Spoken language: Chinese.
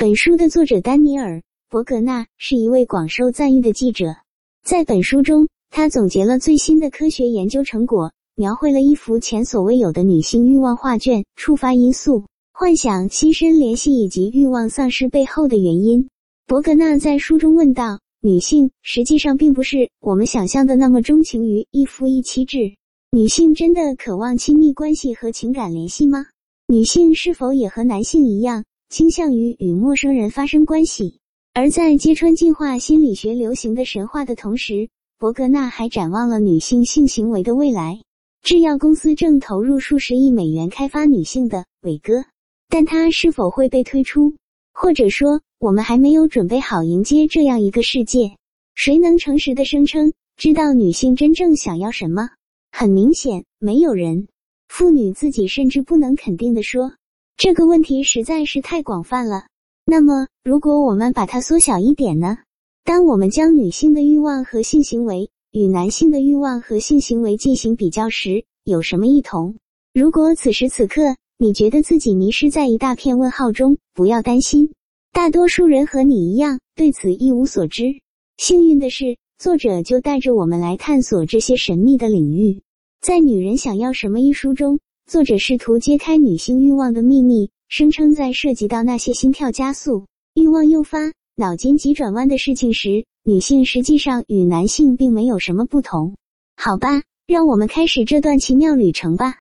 本书的作者丹尼尔·伯格纳是一位广受赞誉的记者，在本书中，他总结了最新的科学研究成果，描绘了一幅前所未有的女性欲望画卷，触发因素、幻想、亲身联系以及欲望丧失背后的原因。伯格纳在书中问道：“女性实际上并不是我们想象的那么钟情于一夫一妻制。女性真的渴望亲密关系和情感联系吗？女性是否也和男性一样倾向于与陌生人发生关系？”而在揭穿进化心理学流行的神话的同时，伯格纳还展望了女性性行为的未来。制药公司正投入数十亿美元开发女性的伟哥，但它是否会被推出？或者说？我们还没有准备好迎接这样一个世界。谁能诚实的声称知道女性真正想要什么？很明显，没有人。妇女自己甚至不能肯定的说，这个问题实在是太广泛了。那么，如果我们把它缩小一点呢？当我们将女性的欲望和性行为与男性的欲望和性行为进行比较时，有什么异同？如果此时此刻你觉得自己迷失在一大片问号中，不要担心。大多数人和你一样对此一无所知。幸运的是，作者就带着我们来探索这些神秘的领域。在《女人想要什么》一书中，作者试图揭开女性欲望的秘密，声称在涉及到那些心跳加速、欲望诱发、脑筋急转弯的事情时，女性实际上与男性并没有什么不同。好吧，让我们开始这段奇妙旅程吧。